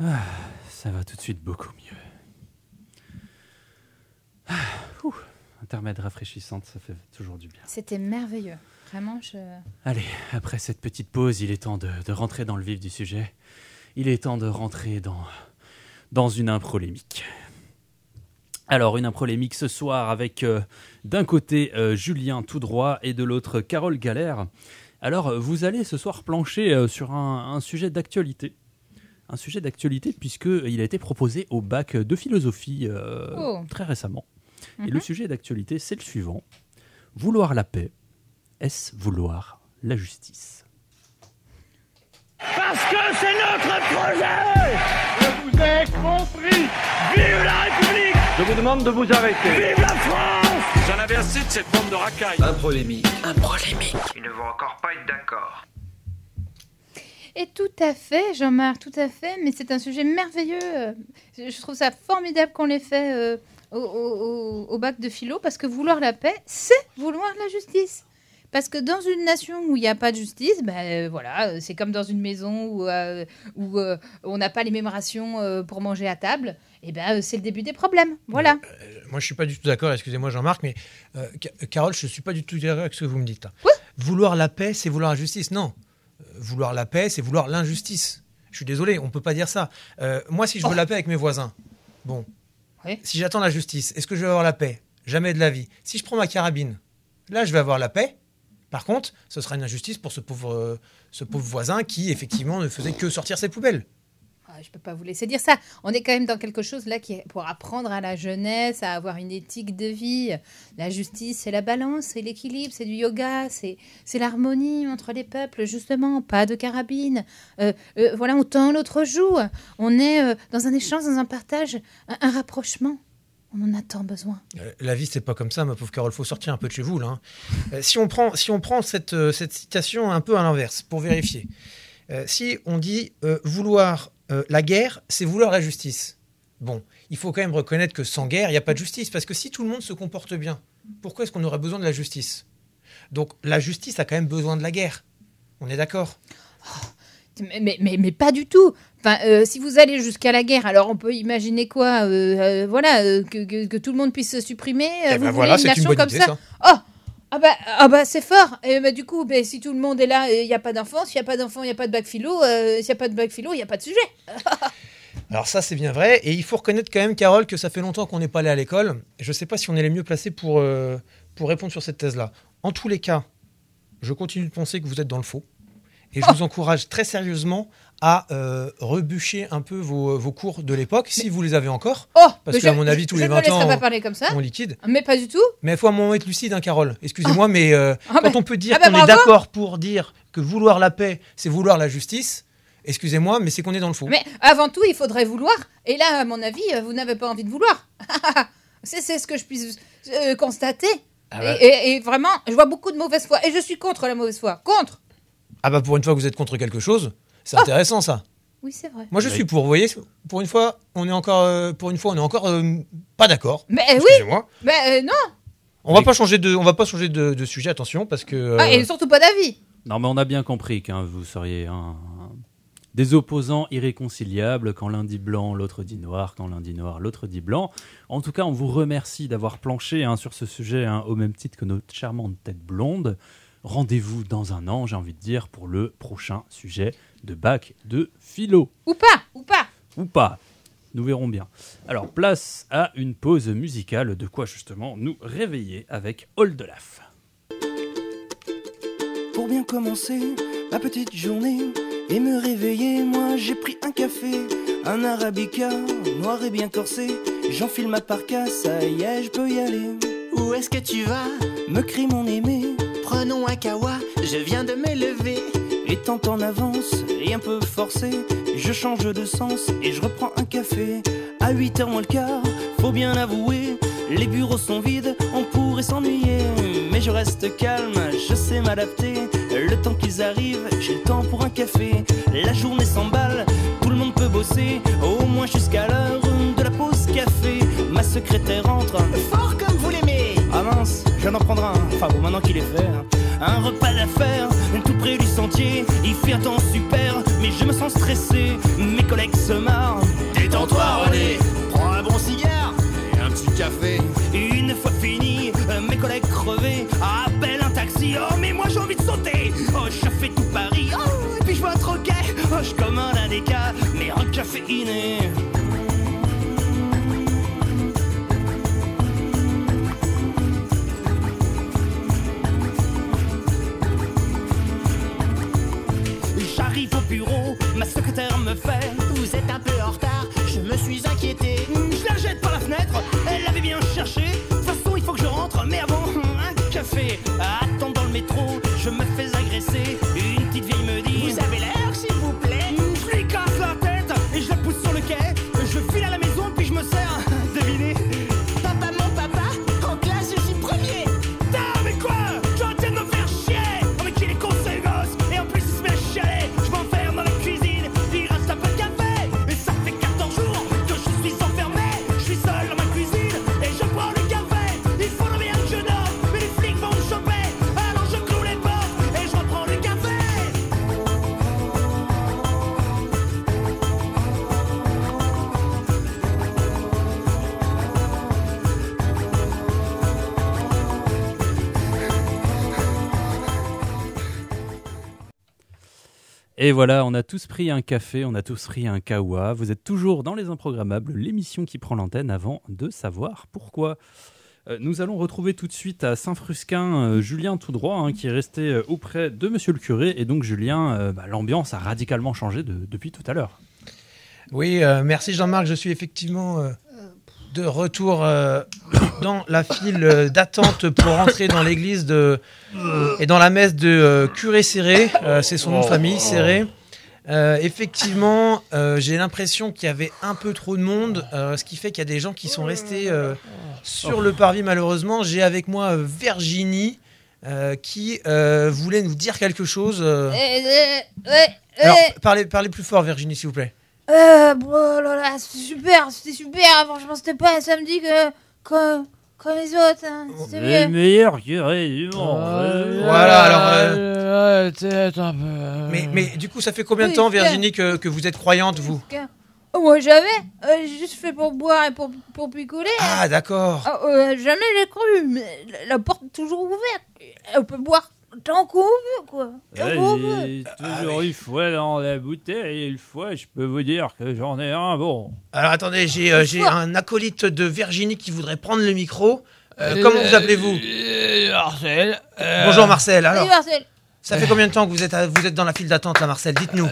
Ah, ça va tout de suite beaucoup mieux. Ah, ouh, intermède ça fait toujours du bien. C'était merveilleux. Vraiment, je. Allez, après cette petite pause, il est temps de, de rentrer dans le vif du sujet. Il est temps de rentrer dans, dans une improlémique. Alors, une improlémique ce soir avec euh, d'un côté euh, Julien tout droit et de l'autre Carole Galère. Alors, euh, vous allez ce soir plancher euh, sur un, un sujet d'actualité. Un sujet d'actualité puisqu'il a été proposé au bac de philosophie euh, Oh. très récemment. Et Mhm. le sujet d'actualité, c'est le suivant. Vouloir la paix, est-ce vouloir la justice? Parce que c'est notre projet Je vous ai compris Vive la République Je vous demande de vous arrêter. Vive la France J'en avais assez de cette bande de racailles. Un polémique. Un polémique. Ils ne vont encore pas être d'accord. Et tout à fait, Jean-Marc, tout à fait, mais c'est un sujet merveilleux. Je trouve ça formidable qu'on l'ait fait euh, au, au- au bac de philo, parce que vouloir la paix, c'est vouloir la justice. Parce que dans une nation où il n'y a pas de justice, ben euh, voilà, c'est comme dans une maison où, euh, où euh, on n'a pas les mêmes rations euh, pour manger à table, et ben euh, c'est le début des problèmes. Voilà. Moi, je suis pas du tout d'accord, excusez-moi Jean-Marc, mais Ca- Carole, je suis pas du tout d'accord avec ce que vous me dites. Vouloir la paix, c'est vouloir la justice. Non. Vouloir la paix, c'est vouloir l'injustice. Je suis désolé, on peut pas dire ça. Moi, si je veux la paix avec mes voisins, bon, si j'attends la justice, est-ce que je vais avoir la paix? Jamais de la vie. Si je prends ma carabine, là, je vais avoir la paix. Par contre, ce sera une injustice pour ce pauvre, euh, ce pauvre voisin qui, effectivement, ne faisait que sortir ses poubelles. Ah, je peux pas vous laisser dire ça. On est quand même dans quelque chose là qui est pour apprendre à la jeunesse à avoir une éthique de vie. La justice, c'est la balance, c'est l'équilibre, c'est du yoga, c'est l'harmonie entre les peuples, justement. Pas de carabine. Euh, euh, voilà, on tend l'autre joue. On est euh, dans un échange, dans un partage, un, un rapprochement. On en a tant besoin. La vie, c'est pas comme ça, ma pauvre Carole. Faut sortir un peu de chez vous, hein. Si on prend, si on prend cette, cette citation un peu à l'inverse, pour vérifier. Si on dit vouloir euh, la guerre, c'est vouloir la justice. Bon, il faut quand même reconnaître que sans guerre, il n'y a pas de justice. Parce que si tout le monde se comporte bien, pourquoi est-ce qu'on aurait besoin de la justice? Donc, la justice a quand même besoin de la guerre. On est d'accord? Mais, mais, mais, mais pas du tout. Enfin, euh, si vous allez jusqu'à la guerre, alors on peut imaginer quoi? Euh, euh, Voilà, euh, que, que- que tout le monde puisse se supprimer. euh, Eh vous ben voulez voilà, une c'est une nation bonne comme idée, ça, ça. Oh ah bah, ah bah c'est fort. Et bah, du coup, bah, si tout le monde est là, il n'y a pas d'enfants. S'il n'y a pas d'enfants, il n'y a pas de bac philo. euh, S'il n'y a pas de bac philo, il n'y a pas de sujet. Alors ça, c'est bien vrai. Et il faut reconnaître quand même, Carole, que ça fait longtemps qu'on n'est pas allé à l'école. Je ne sais pas si on est les mieux placés pour, euh, pour répondre sur cette thèse-là. En tous les cas, je continue de penser que vous êtes dans le faux. Et je vous encourage très sérieusement à euh, rebûcher un peu vos, vos cours de l'époque, si vous les avez encore. Oh, parce qu'à mon avis, tous je les ne 20 me laisserai ans, pas parler comme ça. on liquide. Mais pas du tout. Mais il faut un moment être lucide, hein, Carole. Excusez-moi, mais euh, Ah bah- quand on peut dire ah bah qu'on est d'accord pour dire que vouloir la paix, c'est vouloir la justice, excusez-moi, mais c'est qu'on est dans le faux. Mais avant tout, il faudrait vouloir. Et là, à mon avis, euh, vous n'avez pas envie de vouloir. c'est c'est ce que je puisse euh, constater. Ah bah. et, et- et vraiment, je vois beaucoup de mauvaise foi. Et je suis contre la mauvaise foi. Contre Ah bah pour une fois que vous êtes contre quelque chose, c'est intéressant ça. Oui, c'est vrai. Moi je suis pour, vous voyez, pour une fois, on est encore, euh, pour une fois, on est encore euh, pas d'accord. Mais euh, oui Excusez-moi. Mais euh, non On va pas changer de, on va pas changer de, de sujet, attention, parce que. euh, Ah, Et surtout pas d'avis. Non, mais on a bien compris que vous seriez un- des opposants irréconciliables, quand l'un dit blanc, l'autre dit noir, quand l'un dit noir, l'autre dit blanc. En tout cas, on vous remercie d'avoir planché hein, sur ce sujet, hein, au même titre que notre charmante tête blonde. Rendez-vous dans un an, j'ai envie de dire, pour le prochain sujet de bac de philo. Ou pas Ou pas Ou pas. Nous verrons bien. Alors, place à une pause musicale, de quoi justement nous réveiller avec Oldelaf. Pour bien commencer ma petite journée et me réveiller, moi j'ai pris un café, un arabica, noir et bien corsé. J'enfile ma parka, ça y est, je peux y aller. Où est-ce que tu vas? Me crie mon aimé, Prenons un kawa, je viens de me lever. étant en avance et un peu forcé, je change de sens et je reprends un café. À 8h moins le quart, faut bien avouer, les bureaux sont vides, on pourrait s'ennuyer. Mais je reste calme, je sais m'adapter. Le temps qu'ils arrivent, j'ai le temps pour un café. La journée s'emballe, tout le monde peut bosser, au moins jusqu'à l'heure de la pause café. Ma secrétaire entre. Fort comme vous l'aimez Ah mince, je viens d'en prendre un. Enfin bon, maintenant qu'il est fait. Un repas d'affaires, tout près du sentier. Il fait un temps super, mais je me sens stressé. Mes collègues se marrent. Détends-toi, René Prends un bon cigare et un petit café. Une fois fini, euh, mes collègues crevés appellent un taxi. Oh, mais moi j'ai envie de sauter. Oh, je fais tout Paris. Oh, et puis je vois un troquet. Oh, je commande un déca, mais un café J'arrive au bureau, ma secrétaire me fait. Vous êtes un peu en retard, je me suis inquiété. Je la jette par la fenêtre, elle l'avait bien cherché. De toute façon, il faut que je rentre, mais avant, un café. Attends dans le métro, je me fais agresser. Une petite vieille me dit Vous avez l'air, s'il vous plaît Je lui casse la tête et je la pousse sur le quai. Et voilà, on a tous pris un café, on a tous pris un kawa. Vous êtes toujours dans Les Improgrammables, l'émission qui prend l'antenne avant de savoir pourquoi. Euh, nous allons retrouver tout de suite à Saint-Frusquin euh, Julien tout droit, hein, qui est resté euh, auprès de Monsieur le curé. Et donc, Julien, bah, l'ambiance a radicalement changé de- depuis tout à l'heure. Oui, merci Jean-Marc. Je suis effectivement de retour euh, dans la file euh, d'attente pour rentrer dans l'église de et dans la messe de euh, curé Serré. Euh, C'est son nom de famille, Serré. Effectivement, j'ai l'impression qu'il y avait un peu trop de monde, ce qui fait qu'il y a des gens qui sont restés sur le parvis malheureusement. J'ai avec moi Virginie qui voulait nous dire quelque chose. euh. Eh, ouais, Alors, parlez, parlez plus fort Virginie s'il vous plaît. Euh, bon, oh là là, c'était super, c'était super. Franchement, c'était pas un samedi que, comme, comme les autres. hein. C'était Le mieux. meilleur curé du monde. Voilà, alors. euh, Euh, peut-être un peu. euh, Mais, mais du coup, ça fait combien de Oui, temps, c'est- Virginie, que, que vous êtes croyante, vous? Oh, moi, jamais. Euh, j'ai juste fait pour boire et pour, pour picoler. hein. Ah, d'accord. Ah, euh, jamais j'ai cru, mais la, la porte est toujours ouverte. On peut boire tant qu'on veut, quoi. Tant qu'on veut. J'ai toujours eu foi dans la bouteille et une fois, je peux vous dire que j'en ai un bon. Alors, attendez, j'ai euh, j'ai un acolyte de Virginie qui voudrait prendre le micro. Euh, Euh, comment vous appelez-vous? euh, Marcel. euh, Bonjour, Marcel. Alors, Salut, Marcel. Ça fait combien de temps que vous êtes, à- vous êtes dans la file d'attente, là, Marcel? Dites-nous.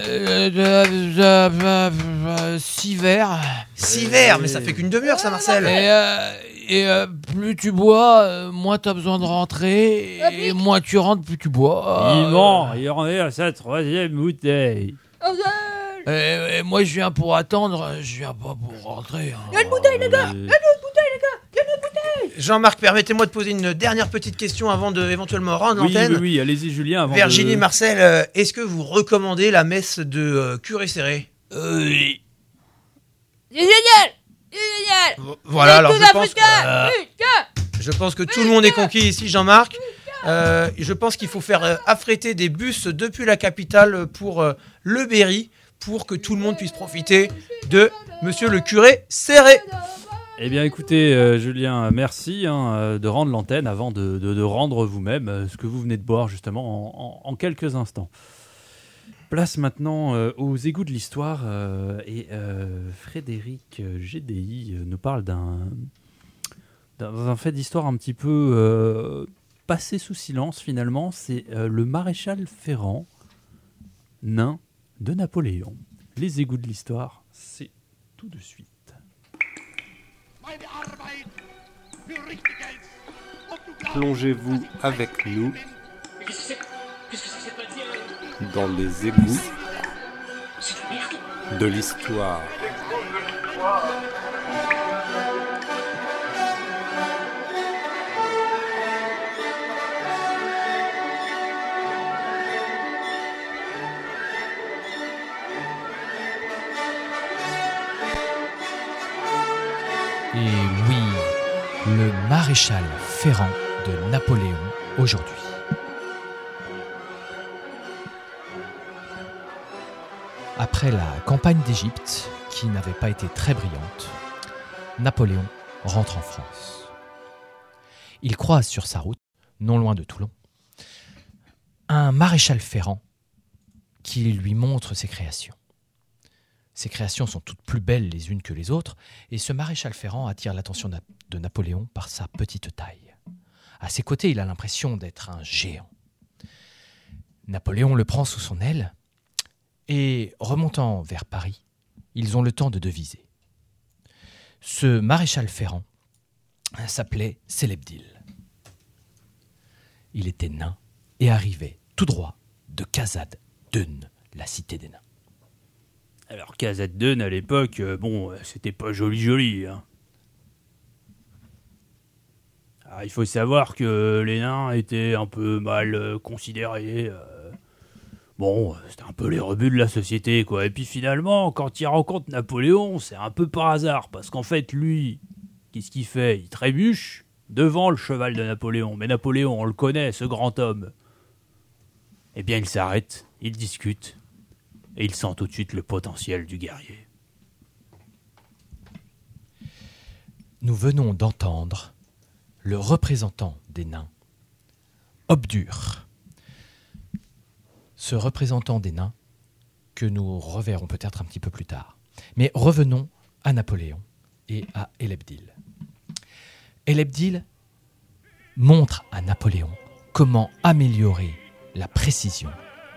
euh, Six verres. Six verres, mais ça fait qu'une demi-heure, ça, Marcel. Et, euh, et, euh, plus tu bois, euh, moins t'as besoin de rentrer. Et moins tu rentres, plus tu bois. Il ment, il en est à sa troisième bouteille. Et, et moi, je viens pour attendre, je viens pas pour rentrer. hein. Il y a une bouteille, les gars. Il y a une bouteille, les gars. Il y a une bouteille. Jean-Marc, permettez-moi de poser une dernière petite question avant de éventuellement rendre Oui, l'antenne. oui, oui, allez-y, Julien. Avant Virginie, de... Marcel, euh, est-ce que vous recommandez la messe de euh, curé serré? Oui. C'est génial. C'est génial. Voilà, alors je pense, euh, Putain. je pense que tout le monde est conquis ici, Jean-Marc. Euh, je pense qu'il faut faire euh, affréter des bus depuis la capitale pour euh, le Berry pour que tout le monde puisse profiter de Monsieur le curé serré. Eh bien, écoutez, euh, Julien, merci hein, euh, de rendre l'antenne avant de, rendre vous-même euh, ce que vous venez de boire justement en, quelques instants. Place maintenant aux égouts de l'histoire et Frédéric GDI nous parle d'un fait d'histoire un petit peu passé sous silence finalement. C'est le maréchal Ferrand, nain de Napoléon. Les égouts de l'histoire, c'est tout de suite. Plongez-vous avec nous dans les égouts de l'histoire. Et oui, le maréchal Ferrand de Napoléon aujourd'hui. Après la campagne d'Égypte, qui n'avait pas été très brillante, Napoléon rentre en France. Il croise sur sa route, non loin de Toulon, un maréchal Ferrand qui lui montre ses créations. Ses créations sont toutes plus belles les unes que les autres, et ce maréchal Ferrand attire l'attention de Napoléon par sa petite taille. À ses côtés, il a l'impression d'être un géant. Napoléon le prend sous son aile, et remontant vers Paris, ils ont le temps de deviser. Ce maréchal Ferrand s'appelait Célébdil. Il était nain et arrivait tout droit de Kazad Dun, la cité des nains. Alors KZ2 à l'époque, euh, bon, euh, c'était pas joli joli. hein. Il faut savoir que les nains étaient un peu mal euh, considérés. bon, c'était un peu les rebuts de la société, quoi. Et puis finalement, quand il rencontre Napoléon, c'est un peu par hasard, parce qu'en fait, lui, qu'est-ce qu'il fait? Il trébuche devant le cheval de Napoléon. Mais Napoléon, on le connaît, ce grand homme. Eh bien, il s'arrête, il discute, et il sent tout de suite le potentiel du guerrier. Nous venons d'entendre le représentant des nains, Obdur. Ce représentant des nains que nous reverrons peut-être un petit peu plus tard. Mais revenons à Napoléon et à Elebdil. Elebdil montre à Napoléon comment améliorer la précision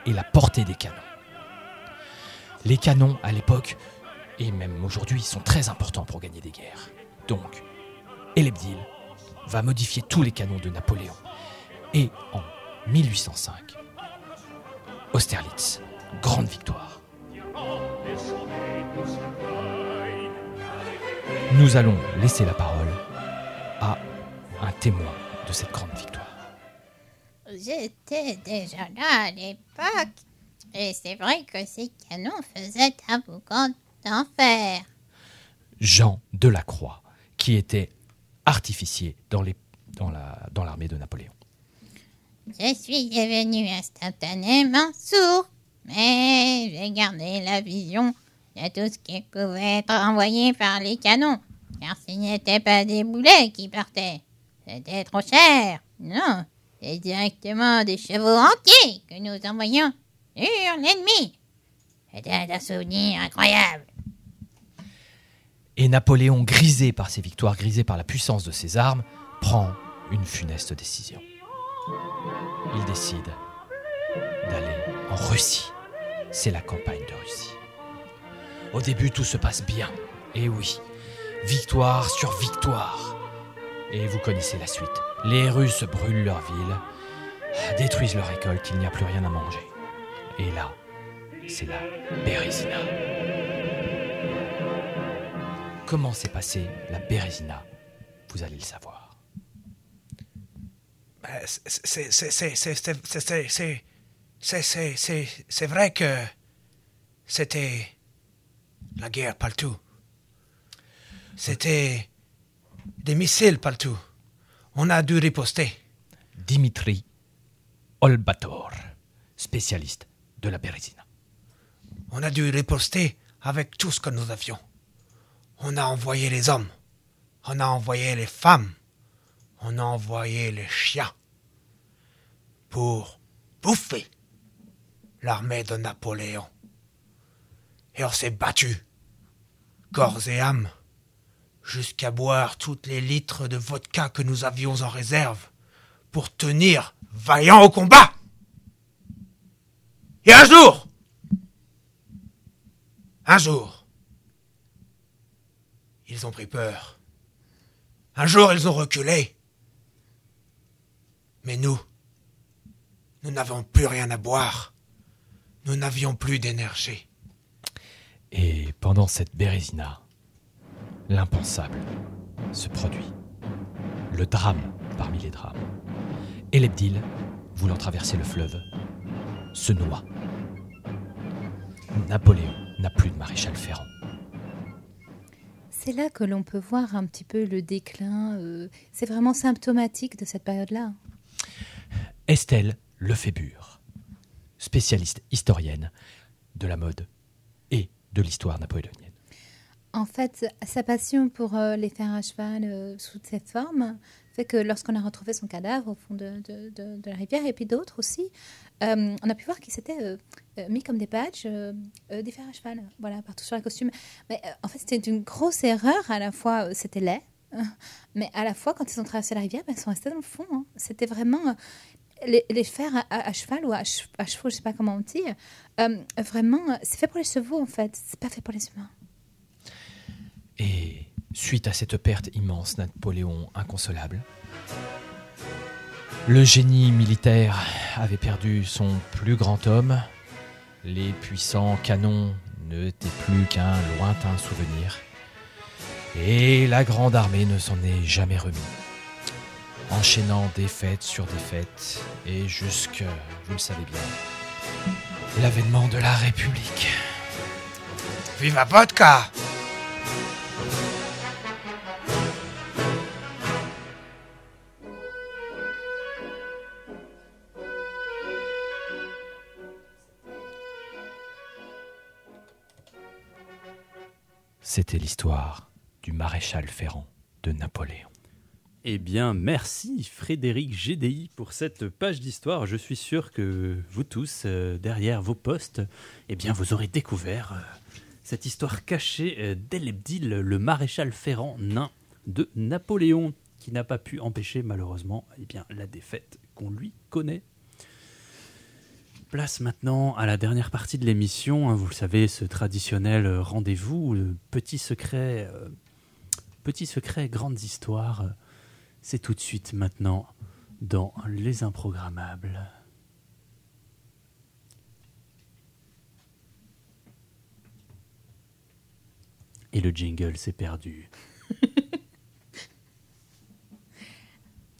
et la portée des canons. Les canons, à l'époque, et même aujourd'hui, sont très importants pour gagner des guerres. Donc, Elebdil va modifier tous les canons de Napoléon. Et en 1805, Austerlitz, grande victoire. Nous allons laisser la parole à un témoin de cette grande victoire. J'étais déjà là à l'époque. Et c'est vrai que ces canons faisaient un boucan d'enfer. Jean Delacroix, qui était artificier dans les- dans la- dans l'armée de Napoléon. Je suis devenu instantanément sourd. Mais j'ai gardé la vision de tout ce qui pouvait être envoyé par les canons. Car ce n'étaient pas des boulets qui partaient. C'était trop cher. Non, c'est directement des chevaux entiers que nous envoyions sur l'ennemi. C'était un souvenir incroyable. Et Napoléon, grisé par ses victoires, grisé par la puissance de ses armes, prend une funeste décision. Il décide d'aller en Russie. C'est la campagne de Russie. Au début, tout se passe bien. Et oui, victoire sur victoire. Et vous connaissez la suite. Les Russes brûlent leur ville, détruisent leur récolte, il n'y a plus rien à manger. Et là, c'est la Bérésina. Comment s'est passée la Bérésina Vous allez le savoir. C'est vrai que c'était la guerre partout. C'était des missiles partout. On a dû riposter. Dimitri Olbator, spécialiste la. On a dû riposter avec tout ce que nous avions. On a envoyé les hommes. On a envoyé les femmes. On a envoyé les chiens. Pour bouffer l'armée de Napoléon. Et on s'est battu, corps et âme, jusqu'à boire toutes les litres de vodka que nous avions en réserve pour tenir vaillant au combat. Et un jour, un jour, ils ont pris peur. Un jour, ils ont reculé. Mais nous, nous n'avons plus rien à boire. Nous n'avions plus d'énergie. Et pendant cette Bérésina, l'impensable se produit. Le drame parmi les drames. Elebdil, voulant traverser le fleuve, se noie. Napoléon n'a plus de maréchal Ferrand. C'est là que l'on peut voir un petit peu le déclin. euh, c'est vraiment symptomatique de cette période-là. Estelle Lefébure, spécialiste historienne de la mode et de l'histoire napoléonienne. En fait, sa passion pour euh, les fers à cheval euh, sous cette forme fait que lorsqu'on a retrouvé son cadavre au fond de, la rivière, et puis d'autres aussi, euh, on a pu voir qu'il s'était euh, mis comme des euh, des fers à cheval, voilà, partout sur le costume. Mais en fait, c'était une grosse erreur. À la fois, c'était laid, mais à la fois, quand ils ont traversé la rivière, ben, ils sont restés dans le fond. hein. C'était vraiment... les, les fers à, cheval ou à, che- à chevaux, je sais pas comment on dit, vraiment, c'est fait pour les chevaux en fait, c'est pas fait pour les humains. Et suite à cette perte immense, Napoléon inconsolable Le génie militaire avait perdu son plus grand homme. Les puissants canons n'étaient plus qu'un lointain souvenir. Et la grande armée ne s'en est jamais remis. Enchaînant défaite sur défaite, et jusque, vous le savez bien, l'avènement de la République. Viva vodka C'était l'histoire du maréchal Ferrand de Napoléon. Eh bien, merci Frédéric GDI pour cette page d'histoire. Je suis sûr que vous tous, euh, derrière vos postes, eh bien, vous aurez découvert euh, cette histoire cachée euh, d'Elebdil, le maréchal Ferrand nain de Napoléon, qui n'a pas pu empêcher malheureusement eh bien, la défaite qu'on lui connaît. Place maintenant à la dernière partie de l'émission. hein, vous le savez, ce traditionnel euh, rendez-vous, le petit secret, euh, petit secret, grandes histoires. euh, C'est tout de suite maintenant dans les improgrammables. Et le jingle s'est perdu.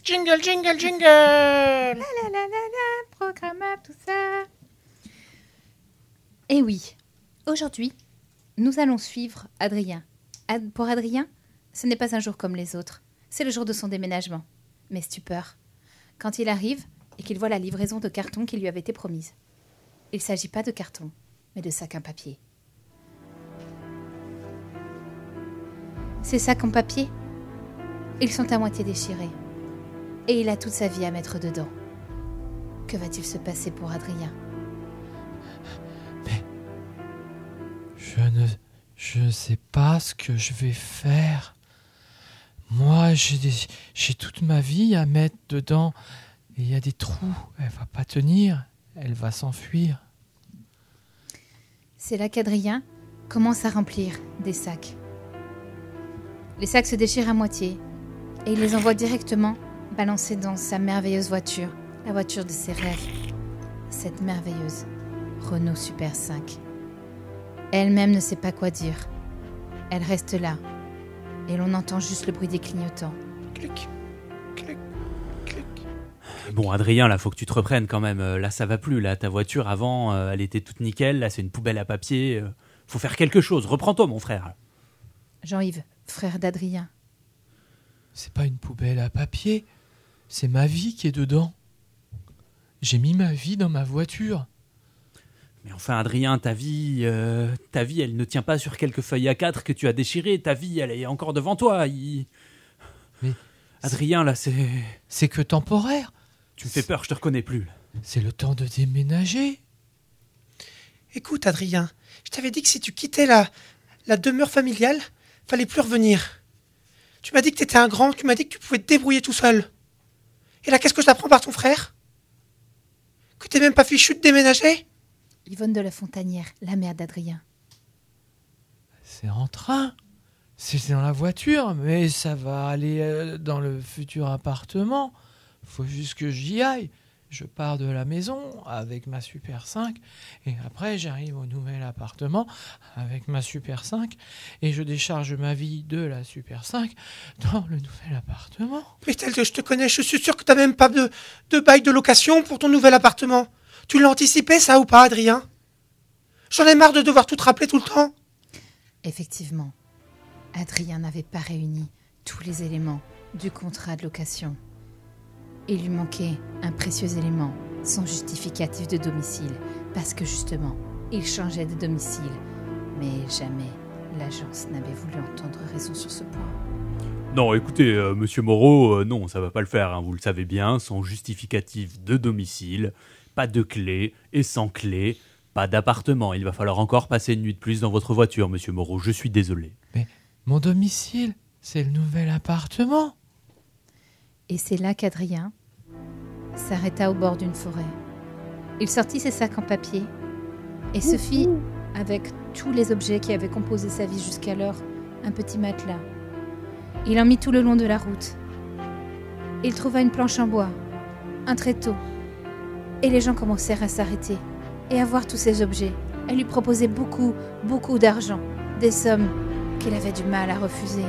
Jingle, jingle, jingle La la la la la, programmable, tout ça. Eh oui, aujourd'hui, nous allons suivre Adrien. Ad- pour Adrien, ce n'est pas un jour comme les autres. C'est le jour de son déménagement. Mais stupeur. Quand il arrive et qu'il voit la livraison de cartons qui lui avait été promise. Il ne s'agit pas de cartons, mais de sacs en papier. Ces sacs en papier, ils sont à moitié déchirés. Et il a toute sa vie à mettre dedans. Que va-t-il se passer pour Adrien? Je ne, je ne sais pas ce que je vais faire. Moi, j'ai toute ma vie à mettre dedans. Et il y a des trous. Elle va pas tenir. Elle va s'enfuir. C'est là qu'Adrien commence à remplir des sacs. Les sacs se déchirent à moitié et il les envoie directement balancer dans sa merveilleuse voiture, la voiture de ses rêves. Cette merveilleuse Renault Super 5. Elle-même ne sait pas quoi dire. Elle reste là et l'on entend juste le bruit des clignotants. Bon, Adrien, là, faut que tu te reprennes quand même. Euh, Là, ça va plus. Là, ta voiture, avant, euh, elle était toute nickel. Là, c'est une poubelle à papier. Euh, Faut faire quelque chose. Reprends-toi, mon frère. Jean-Yves, frère d'Adrien. C'est pas une poubelle à papier. C'est ma vie qui est dedans. J'ai mis ma vie dans ma voiture. Mais enfin, Adrien, ta vie, euh, ta vie, elle ne tient pas sur quelques feuilles à quatre que tu as déchirées. Ta vie, elle est encore devant toi. Il- Mais Adrien, là, c'est. C'est que temporaire. Tu me fais peur, je te reconnais plus. C'est le temps de déménager. Écoute, Adrien, je t'avais dit que si tu quittais la, la demeure familiale, fallait plus revenir. Tu m'as dit que t'étais un grand, tu m'as dit que tu pouvais te débrouiller tout seul. Et là, qu'est-ce que je t'apprends par ton frère? Que t'es même pas fichu de déménager? Yvonne de la Fontanière, la mère d'Adrien. C'est en train. C'est dans la voiture, mais ça va aller euh, dans le futur appartement. Faut juste que j'y aille. Je pars de la maison avec ma Super 5 et après j'arrive au nouvel appartement avec ma Super 5 et je décharge ma vie de la Super 5 dans le nouvel appartement. Mais tel que je te connais, je suis sûr que t'as même pas de, de bail de location pour ton nouvel appartement. Tu l'as anticipé, ça ou pas, Adrien? J'en ai marre de devoir tout te rappeler tout le temps. Effectivement, Adrien n'avait pas réuni tous les éléments du contrat de location. Il lui manquait un précieux élément, son justificatif de domicile, parce que justement, il changeait de domicile. Mais jamais l'agence n'avait voulu entendre raison sur ce point. Non, écoutez, euh, monsieur Moreau, euh, non, ça va pas le faire. hein, vous le savez bien. Sans justificatif de domicile, pas de clé et sans clé, pas d'appartement. Il va falloir encore passer une nuit de plus dans votre voiture, monsieur Moreau. Je suis désolé. Mais mon domicile, c'est le nouvel appartement. Et c'est là qu'Adrien s'arrêta au bord d'une forêt. Il sortit ses sacs en papier et se fit, avec tous les objets qui avaient composé sa vie jusqu'alors, un petit matelas. Il en mit tout le long de la route. Il trouva une planche en bois un tréteau. Et les gens commencèrent à s'arrêter et à voir tous ces objets. Elle lui proposait beaucoup, beaucoup d'argent, des sommes qu'il avait du mal à refuser.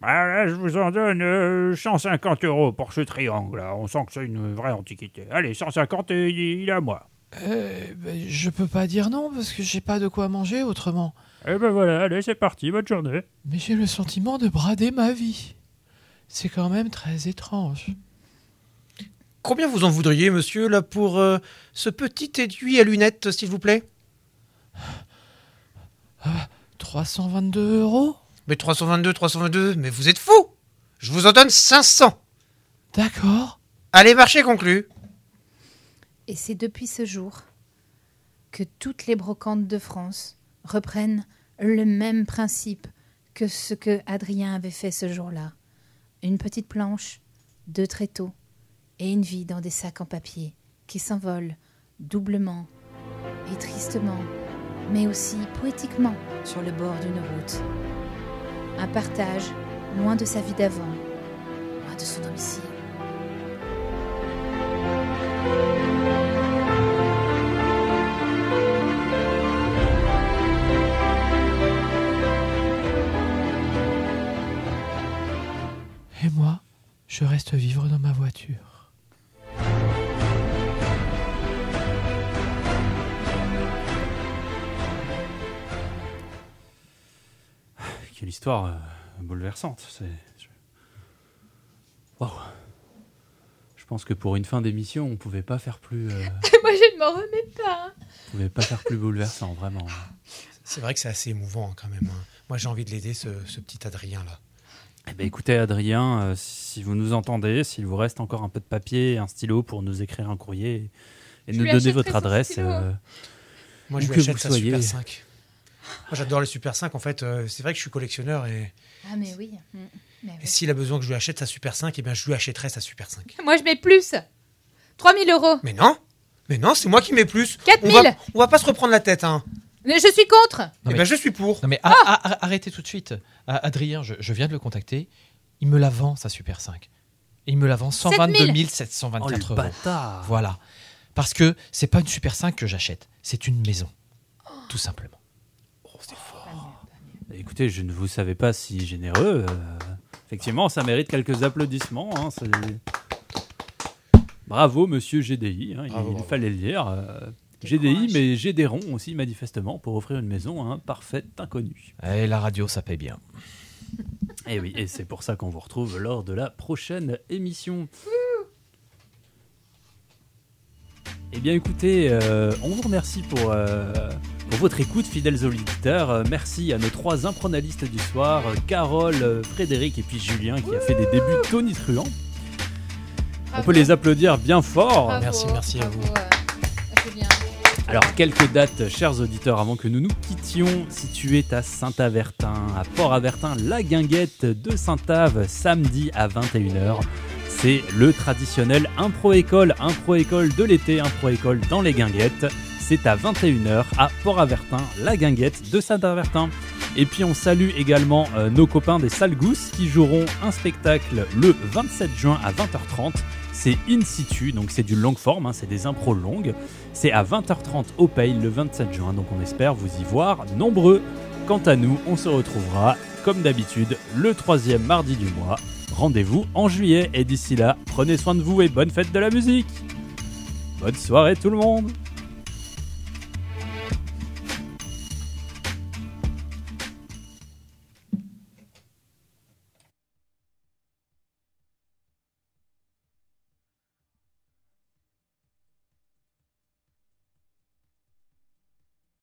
Bah, là, je vous en donne euh, 150 euros pour ce triangle. là. On sent que c'est une vraie antiquité. Allez, 150 et il il est à moi. Euh, ben, je peux pas dire non parce que j'ai pas de quoi manger autrement. Et ben voilà, allez, c'est parti, bonne journée. Mais j'ai le sentiment de brader ma vie. C'est quand même très étrange. Combien vous en voudriez, monsieur, là, pour euh, ce petit étui à lunettes, s'il vous plaît? 322 euros? Mais 322, 322, mais vous êtes fou Je vous en donne 500 D'accord. Allez, marché conclu Et c'est depuis ce jour que toutes les brocantes de France reprennent le même principe que ce que Adrien avait fait ce jour-là. Une petite planche, deux tréteaux et une vie dans des sacs en papier qui s'envolent doublement et tristement, mais aussi poétiquement sur le bord d'une route. Un partage loin de sa vie d'avant, loin de son domicile. Et moi, je reste vivre dans ma voiture. Histoire euh, bouleversante. C'est. je- Waouh. Je pense que pour une fin d'émission, on pouvait pas faire plus. euh, Moi, je ne m'en remets pas. on pouvait pas faire plus bouleversant, vraiment. C'est vrai que c'est assez émouvant, quand même. hein. Moi, j'ai envie de l'aider, ce, ce petit Adrien-là. Eh ben, écoutez, Adrien, euh, si vous nous entendez, s'il vous reste encore un peu de papier et un stylo pour nous écrire un courrier et nous donner votre adresse. euh, Moi, je que lui achète vous sa soyez. Super 5. Moi, j'adore les Super 5. En fait, euh, c'est vrai que je suis collectionneur et, Ah, mais oui. Mm. Mais et s'il a besoin que je lui achète sa Super 5, eh bien, je lui achèterai sa Super 5. Moi, je mets plus. 3000 euros. Mais non Mais non, c'est moi qui mets plus. 4000. On va, on va pas se reprendre la tête, hein. Mais je suis contre. Eh ben, je suis pour. Non mais Ah a- a- a- arrêtez tout de suite. Ah, Adrien, je, je viens de le contacter. Il me la vend, sa Super 5. Et il me la vend 122 7000. 724 Oh, le euros. bâtard. Voilà. Parce que c'est pas une Super 5 que j'achète, c'est une maison. Tout simplement. Écoutez, je ne vous savais pas si généreux. euh, effectivement, ça mérite quelques applaudissements. hein, Bravo, monsieur GDI. hein, il, Bravo, il bravo. fallait le dire. euh, GDI, mais Gédéron aussi, manifestement, pour offrir une maison à un parfait inconnu. Et la radio, ça paye bien. Et oui, et c'est pour ça qu'on vous retrouve lors de la prochaine émission. Eh bien écoutez, euh, on vous remercie pour, euh, pour votre écoute, fidèles auditeurs. Euh, merci à nos trois impronalistes du soir, Carole, Frédéric et puis Julien qui a fait des débuts tonitruants. On peut les applaudir bien fort. Merci, merci à vous. Alors, quelques dates, chers auditeurs, avant que nous nous quittions. Si tu es à Saint-Avertin, à Port-Avertin, la guinguette de Saint-Ave, samedi à 21h. C'est le traditionnel impro-école, impro-école de l'été, impro-école dans les guinguettes. C'est à 21h à Port-Avertin, la guinguette de Saint-Avertin. Et puis on salue également euh, nos copains des Sales Gousses qui joueront un spectacle le 27 juin à 20h30. C'est in situ, donc c'est du long form, hein, c'est des impros longues. C'est à 20h30 au Pale le 27 juin, donc on espère vous y voir nombreux. Quant à nous, on se retrouvera comme d'habitude le troisième mardi du mois. Rendez-vous en juillet et d'ici là, prenez soin de vous et bonne fête de la musique. Bonne soirée tout le monde